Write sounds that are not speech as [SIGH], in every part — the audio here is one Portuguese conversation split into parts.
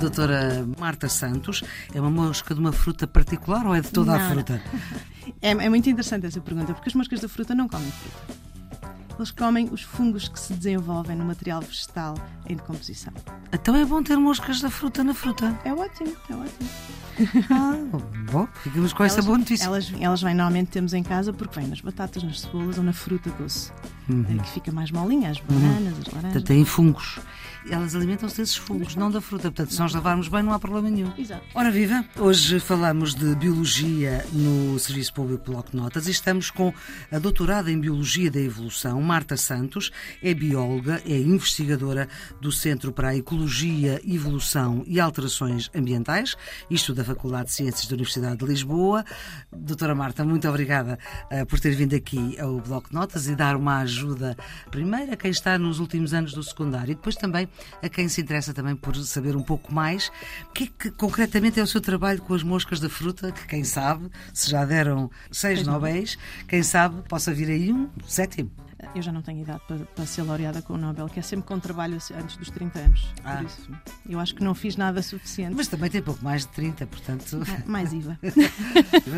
Doutora Marta Santos, é uma mosca de uma fruta particular ou é de toda Não. a fruta? É, é muito interessante essa pergunta, porque as moscas da fruta não comem fruta. Eles comem os fungos que se desenvolvem no material vegetal em decomposição. Então é bom ter moscas da fruta na fruta. É ótimo, é ótimo. Ah, bom, ficamos com elas, boa notícia. Elas, elas vêm, normalmente temos em casa porque vêm nas batatas, nas cebolas ou na fruta doce, eh, que fica mais molinha, as bananas, as laranjas. Têm fungos. Elas alimentam-se desses fungos, não da fruta. Portanto, se nós lavarmos bem, não há problema nenhum. Exato. Ora viva, hoje falamos de Biologia no Serviço Público Bloco de Notas e estamos com a doutorada em Biologia da Evolução, Marta Santos, é bióloga, é investigadora do Centro para a Ecologia, Evolução e Alterações Ambientais, isto da Faculdade de Ciências da Universidade de Lisboa. Doutora Marta, muito obrigada eh, por ter vindo aqui ao Bloco de Notas e dar uma ajuda, primeiro a quem está nos últimos anos do secundário e depois também a quem se interessa também por saber um pouco mais o que é que concretamente é o seu trabalho com as moscas da fruta, que quem sabe, se já deram seis nobéis, quem sabe possa vir aí um sétimo. Eu já não tenho idade para, para ser laureada com o Nobel, que é sempre com trabalho antes dos 30 anos. Ah. Por isso, eu acho que não fiz nada suficiente. Mas também tem pouco mais de 30, portanto. Ah, Mais [LAUGHS] IVA.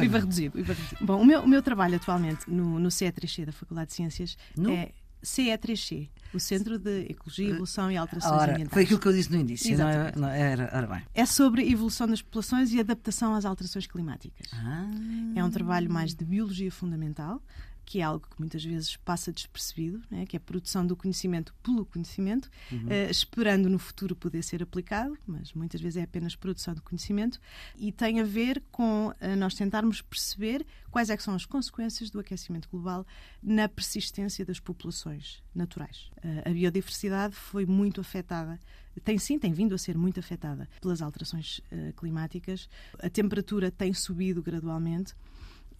IVA reduzido, IVA reduzido. Bom, o meu, o meu trabalho atualmente no, no CE3C da Faculdade de Ciências No? é CE3C, o Centro de Ecologia, Evolução e Alterações Ora, Ambientais. foi aquilo que eu disse no início, não, é, não era? Ora bem. É sobre a evolução das populações e adaptação às alterações climáticas. Ah, É um trabalho mais de biologia fundamental, que é algo que muitas vezes passa despercebido, né? que é a produção do conhecimento pelo conhecimento, eh, esperando no futuro poder ser aplicado, mas muitas vezes é apenas produção de conhecimento, e tem a ver com eh, nós tentarmos perceber quais é são as consequências do aquecimento global na persistência das populações naturais. Eh, a biodiversidade foi muito afetada tem sim, tem vindo a ser muito afetada pelas alterações eh, climáticas. A temperatura tem subido gradualmente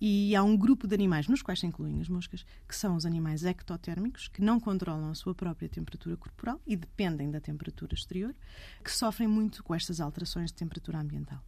e há um grupo de animais, nos quais se incluem as moscas, que são os animais ectotérmicos, que não controlam a sua própria temperatura corporal e dependem da temperatura exterior, que sofrem muito com estas alterações de temperatura ambiental.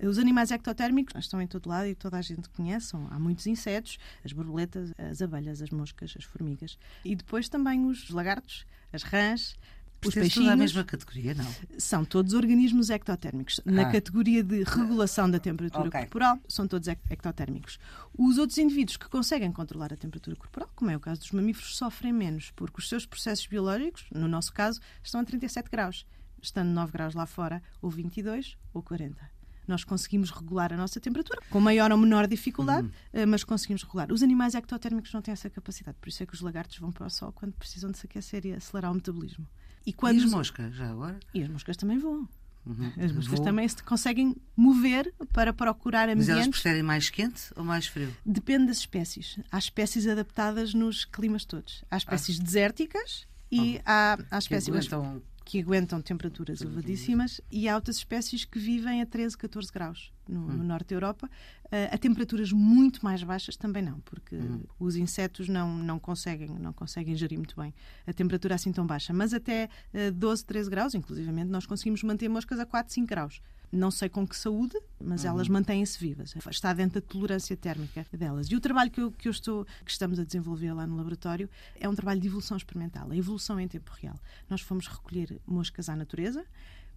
Os animais ectotérmicos estão em todo lado e toda a gente conhece. Há muitos insetos, as borboletas, as abelhas, as moscas, as formigas. E depois também os lagartos, as rãs, os peixinhos. mesma categoria, não? São todos organismos ectotérmicos. Na Ah. categoria de regulação da temperatura Ok. corporal, são todos ec- ectotérmicos. Os outros indivíduos que conseguem controlar a temperatura corporal, como é o caso dos mamíferos, sofrem menos, porque os seus processos biológicos, no nosso caso, estão a 37 graus. Estando 9 graus lá fora, ou 22 ou 40. Nós conseguimos regular a nossa temperatura, com maior ou menor dificuldade, eh, mas conseguimos regular. Os animais ectotérmicos não têm essa capacidade, por isso é que os lagartos vão para o sol quando precisam de se aquecer e acelerar o metabolismo. E quando E as os- moscas, já agora? e as moscas também voam. Uhum. As moscas Voam. também se conseguem mover para procurar Mas elas ambientes. preferem mais quente ou mais frio? Depende das espécies. Há espécies adaptadas nos climas todos. Há espécies desérticas e há, há espécies Ah. Então, que aguentam temperaturas elevadíssimas e há outras espécies que vivem a 13, 14 graus no, Hum. no norte da Europa. Uh, a temperaturas muito mais baixas também não, porque Hum. os insetos não, não, conseguem, não conseguem gerir muito bem a temperatura assim tão baixa. Mas até uh, 12, 13 graus, inclusivamente, nós conseguimos manter moscas a 4, 5 graus. Não sei com que saúde, mas Uhum. elas mantêm-se vivas. Está dentro da tolerância térmica delas. E o trabalho que, eu, que, eu estou, que estamos a desenvolver lá no laboratório é um trabalho de evolução experimental, a evolução em tempo real. Nós fomos recolher moscas à natureza,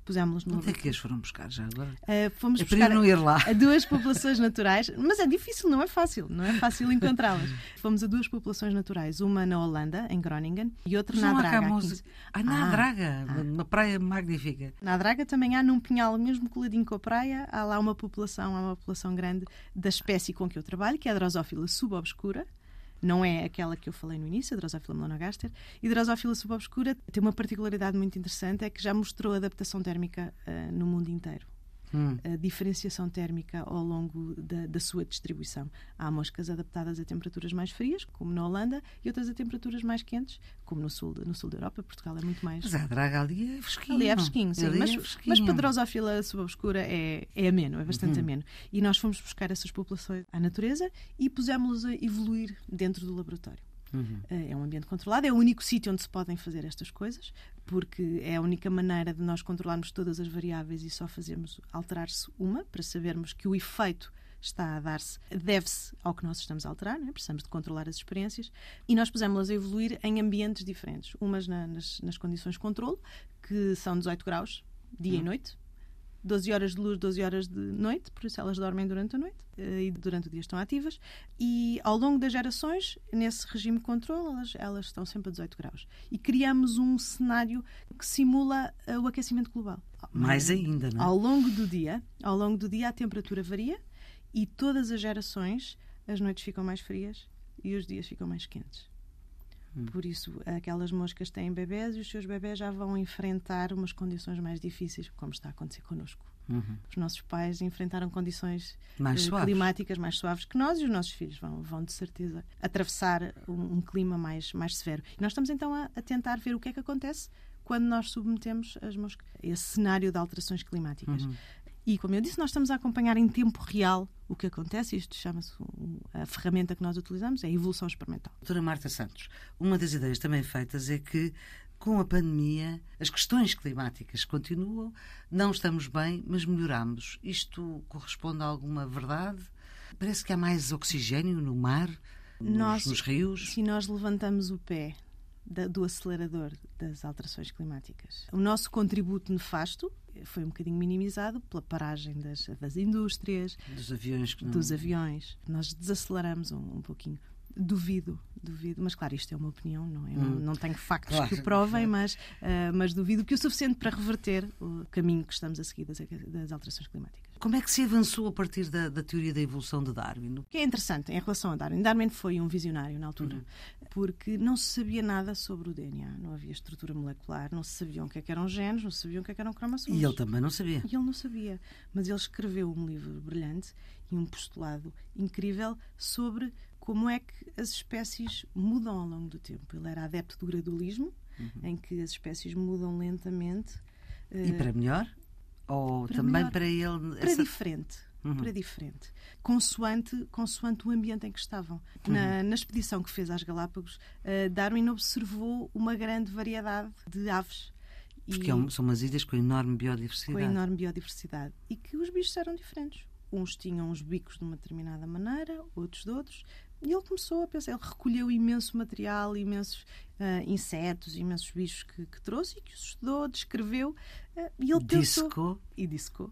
pusemos-las no onde é que as foram buscar já agora? Uh, fomos É buscar não ir lá. a duas populações naturais, mas é difícil, não é fácil, não é fácil encontrá-las. Fomos a duas populações naturais, uma na Holanda, em Groningen, e outra Mas na não há Draga. em- música. Ah, na Ah, Draga, uma praia magnífica. Na Draga também há, num pinhal mesmo coladinho com a praia, há lá uma população, há uma população grande da espécie com que eu trabalho, que é a Drosófila subobscura. Não é aquela que eu falei no início, a Drosófila melanogaster. E a Drosófila subobscura tem uma particularidade muito interessante, é que já mostrou adaptação térmica ah, no mundo inteiro. Hum. a diferenciação térmica ao longo da, da sua distribuição. Há moscas adaptadas a temperaturas mais frias, como na Holanda, e outras a temperaturas mais quentes, como no sul, no sul da Europa. Portugal é muito mais. Mas a Draga ali é fresquinho. Ali é fresquinho, sim. Ali Mas, é mas para Drosófila subobscura é, é ameno, é bastante ameno. E nós fomos buscar essas populações à natureza e pusemos-las a evoluir dentro do laboratório. Uhum. Eh, É um ambiente controlado, é o único sítio onde se podem fazer estas coisas, porque é a única maneira de nós controlarmos todas as variáveis e só fazermos alterar-se uma, para sabermos que o efeito está a dar-se deve-se ao que nós estamos a alterar, né? precisamos de controlar as experiências, e nós pusemos-las a evoluir em ambientes diferentes. Umas na, nas, nas condições de controle, que são 18 graus, dia hum. e noite, 12 horas de luz, 12 horas de noite, por isso elas dormem durante a noite eh, e durante o dia estão ativas. E ao longo das gerações, nesse regime de controle, elas, elas estão sempre a 18 graus. E criamos um cenário que simula eh, o aquecimento global. Mais ainda, não é? Ao longo do dia, ao longo do dia a temperatura varia e todas as gerações as noites ficam mais frias e os dias ficam mais quentes. Hum. Por isso, aquelas moscas têm bebés e os seus bebés já vão enfrentar umas condições mais difíceis, como está a acontecer connosco. Uhum. Os nossos pais enfrentaram condições mais uh, climáticas mais suaves que nós e os nossos filhos vão, vão de certeza, atravessar um, um clima mais, mais severo. E nós estamos então a, a, tentar ver o que é que acontece quando nós submetemos as moscas a esse cenário de alterações climáticas. Uhum. E, como eu disse, nós estamos a acompanhar em tempo real o que acontece. Isto chama-se a ferramenta que nós utilizamos, é a evolução experimental. Doutora Marta Santos, uma das ideias também feitas é que com a pandemia, as questões climáticas continuam, não estamos bem, mas melhoramos. Isto corresponde a alguma verdade? Parece que há mais oxigênio no mar, nos, nós, nos rios? Se nós levantamos o pé do acelerador das alterações climáticas, o nosso contributo nefasto foi um bocadinho minimizado pela paragem das, das indústrias, dos aviões. Não... Dos aviões. Nós desaceleramos um, um pouquinho. Duvido, duvido, mas claro, isto é uma opinião, não é? Hum. Não, não, tenho factos claro, que o [LAUGHS] provem, mas, uh, mas duvido que o suficiente para reverter o caminho que estamos a seguir das, das alterações climáticas. Como é que se avançou a partir da, da, teoria da evolução de Darwin? O que é interessante em relação a Darwin, Darwin foi um visionário na altura, uhum. porque não se sabia nada sobre o DNA, não havia estrutura molecular, não se sabiam o que, é que eram genes, não se sabiam o que, é que eram cromossomos. E ele também não sabia. E ele não sabia, mas ele escreveu um livro brilhante e um postulado incrível sobre como é que as espécies mudam ao longo do tempo. Ele era adepto do gradualismo, uhum. em que as espécies mudam lentamente. E para melhor? Ou para também melhor, para ele. Para essa... diferente. Uhum. Para diferente. Consoante, consoante o ambiente em que estavam. Uhum. Na, na, expedição que fez às Galápagos, uh, Darwin observou uma grande variedade de aves. Porque e, são umas ilhas com enorme biodiversidade. Com enorme biodiversidade. E que os bichos eram diferentes. Uns tinham os bicos de uma determinada maneira, outros de outros. E ele começou a pensar, ele recolheu imenso material, imensos uh, insetos, imensos bichos que, que, trouxe e que os estudou, descreveu. Uh, e ele pensou. E discou.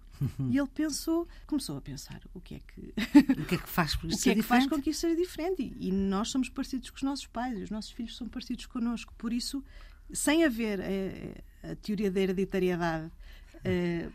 e ele pensou, começou a pensar o que é que. o que é que faz [LAUGHS] o que é que faz com que isso seja diferente? E, e, nós somos parecidos com os nossos pais, e os nossos filhos são parecidos connosco. Por isso, sem haver a, eh, a teoria da hereditariedade uh,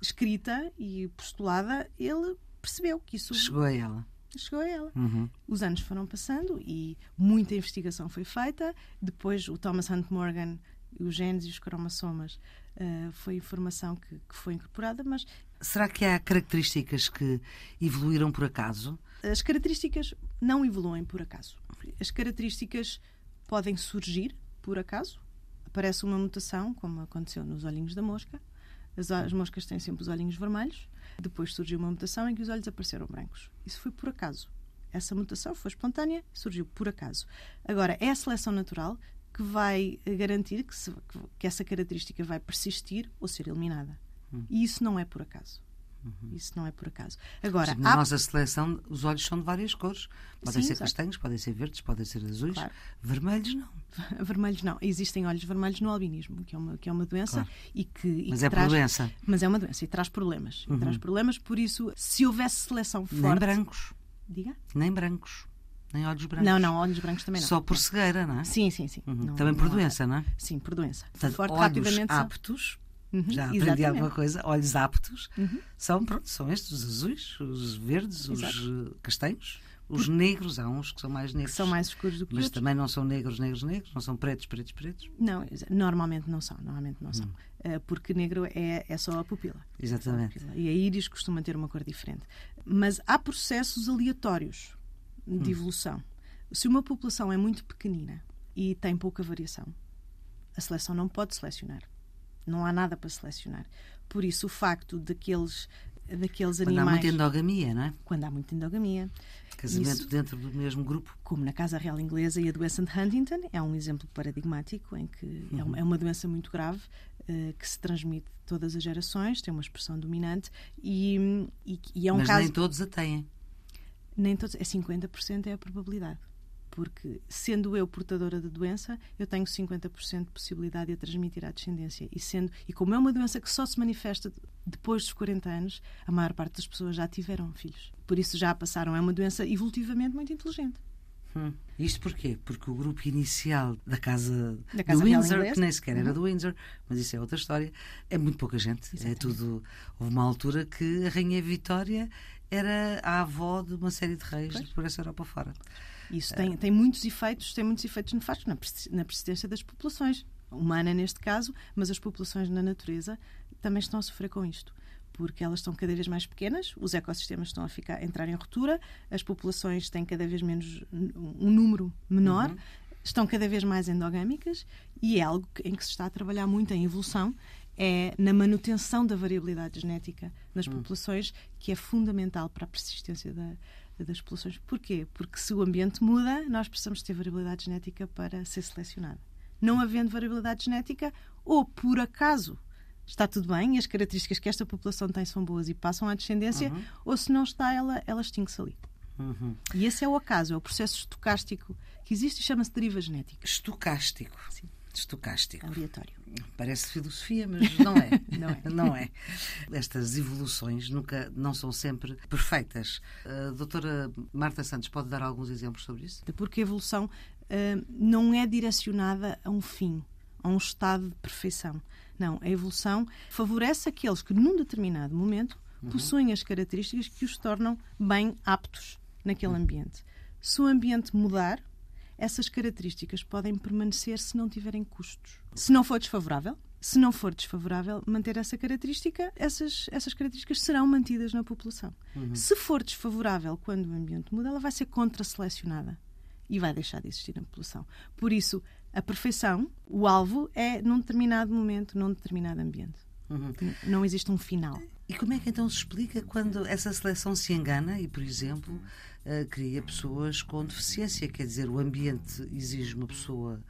escrita e postulada, ele percebeu que isso. Chegou a ela chegou a ela. Uhum. Os anos foram passando e muita investigação foi feita. Depois, o Thomas Hunt Morgan, os genes e os cromossomas, uh, foi informação que, que, foi incorporada, mas... Será que há características que evoluíram por acaso? As características não evoluem por acaso. As características podem surgir por acaso. Aparece uma mutação, como aconteceu nos olhinhos da mosca. As, as moscas têm sempre os olhinhos vermelhos depois surgiu uma mutação em que os olhos apareceram brancos. Isso foi por acaso. Essa mutação foi espontânea, surgiu por acaso. Agora, é a seleção natural que vai garantir que, se, que essa característica vai persistir ou ser eliminada. Hum. E isso não é por acaso. Uhum. Isso não é por acaso. Agora, na há... nossa seleção, os olhos são de várias cores. Podem Sim, ser exato. castanhos, podem ser verdes, podem ser azuis. Claro. Vermelhos não. [LAUGHS] vermelhos não. Existem olhos vermelhos no albinismo, que é uma, que é uma doença claro. e que. E mas que é traz... doença. Mas é uma doença e traz problemas. Uhum. E traz problemas, por isso, se houvesse seleção forte. Nem brancos. Diga? Nem brancos. Nem olhos brancos. Não, não, olhos brancos também não. Só por cegueira, não é? Sim, sim, sim. Uhum. Não, também por não doença, não é? Sim, por doença. Portanto, Forte, olhos rapidamente. aptos Uhum, Já aprendi exatamente. alguma coisa. Olhos aptos uhum. são, pronto, são estes, os azuis, os verdes, Exato. os eh, castanhos. Os negros, há uns que são mais negros. Que são mais escuros do que Mas outros. também não são negros, negros, negros, não são pretos, pretos, pretos. Não, normalmente não são, normalmente não são. Hum. Eh, porque negro é, é só a pupila. Exatamente. A pupila. E a íris costuma ter uma cor diferente. Mas há processos aleatórios de hum. evolução. Se uma população é muito pequenina e tem pouca variação, a seleção não pode selecionar. Não há nada para selecionar. Por isso, o facto daqueles, daqueles Quando animais. Quando há muita endogamia, não é? Quando há muita endogamia. Casamento isso, dentro do mesmo grupo. Como na Casa Real Inglesa e a doença de Huntington, é um exemplo paradigmático em que uhum. é, uma, é, uma, doença muito grave uh, que se transmite todas as gerações, tem uma expressão dominante e, e, e é um Mas caso. nem todos a têm. Nem todos, é 50% é a probabilidade. Porque, sendo eu portadora da doença, eu tenho 50% de possibilidade de a transmitir à descendência. E, sendo, e como é uma doença que só se manifesta depois dos 40 anos, a maior parte das pessoas já tiveram filhos. Por isso já passaram. É uma doença evolutivamente muito inteligente. Hum. Isto porquê? Porque o grupo inicial da casa, da casa do Windsor, que nem sequer uhum. era do Windsor, mas isso é outra história, é muito pouca gente. É Exatamente. É tudo. Houve uma altura que a Rainha Vitória era a avó de uma série de reis pois. por essa Europa fora. Isso tem, tem muitos efeitos, tem muitos efeitos nefastos na persistência das populações, humana neste caso, mas as populações na natureza também estão a sofrer com isto porque elas estão cada vez mais pequenas, os ecossistemas estão a, ficar, a entrar em ruptura, as populações têm cada vez menos um número menor, uhum. estão cada vez mais endogâmicas e é algo em que se está a trabalhar muito em evolução, é na manutenção da variabilidade genética nas uhum. populações, que é fundamental para a persistência da, das populações. Porquê? Porque se o ambiente muda, nós precisamos ter variabilidade genética para ser selecionado. Não havendo variabilidade genética, ou por acaso está tudo bem e as características que esta população tem são boas e passam à descendência, uhum. ou se não está, ela, ela extingue-se ali. Uhum. E esse é o acaso, é o processo estocástico que existe e chama-se deriva genética. Estocástico. Sim. Estocástico. Aleatório. Parece filosofia, mas não é. [LAUGHS] não é. não é. Estas evoluções nunca não são sempre perfeitas. A doutora Marta Santos pode dar alguns exemplos sobre isso? Porque a evolução uh, não é direcionada a um fim, a um estado de perfeição. Não, a evolução favorece aqueles que, num determinado momento, uhum. possuem as características que os tornam bem aptos naquele ambiente. Se o ambiente mudar, essas características podem permanecer se não tiverem custos. Se não for desfavorável, se não for desfavorável manter essa característica, essas, essas características serão mantidas na população. Uhum. Se for desfavorável quando o ambiente muda, ela vai ser contra-selecionada e vai deixar de existir na população. Por isso, a perfeição, o alvo é num determinado momento, num determinado ambiente. Uhum. Não existe um final. E como é que então se explica quando essa seleção se engana e, por exemplo, uh, cria pessoas com deficiência? Quer dizer, o ambiente exige uma pessoa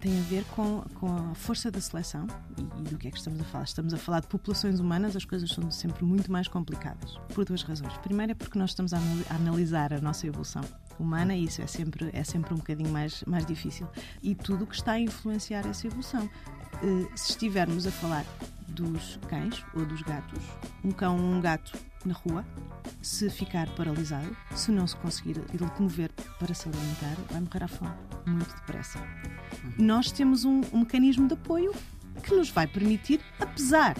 tem a ver com, com a força da seleção e, e, do que é que estamos a falar. Estamos a falar de populações humanas, as coisas são sempre muito mais complicadas, por duas razões. Primeiro é porque nós estamos a analisar a nossa evolução humana e isso é sempre, é sempre um bocadinho mais, mais difícil. E tudo o que está a influenciar essa evolução. Uh, se estivermos a falar dos cães ou dos gatos, um cão ou um gato na rua, se ficar paralisado, se não se conseguir locomover para se alimentar, vai morrer à fome muito depressa. Uhum. Nós temos um, um mecanismo de apoio que nos vai permitir, apesar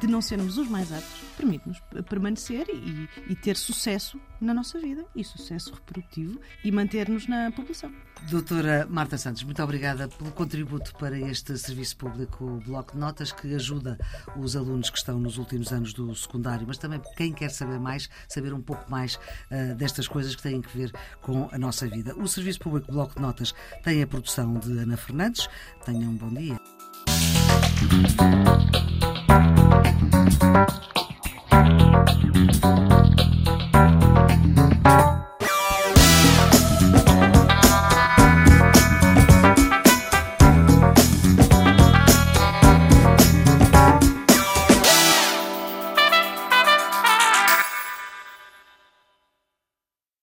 de não sermos os mais aptos, permite-nos permanecer e, e, ter sucesso na nossa vida e sucesso reprodutivo e manter-nos na população. Doutora Marta Santos, muito obrigada pelo contributo para este serviço público Bloco de Notas que ajuda os alunos que estão nos últimos anos do secundário, mas também quem quer saber mais, saber um pouco mais uh, destas coisas que têm que ver com a nossa vida. O Serviço Público Bloco de Notas tem a produção de Ana Fernandes. Tenham um bom dia.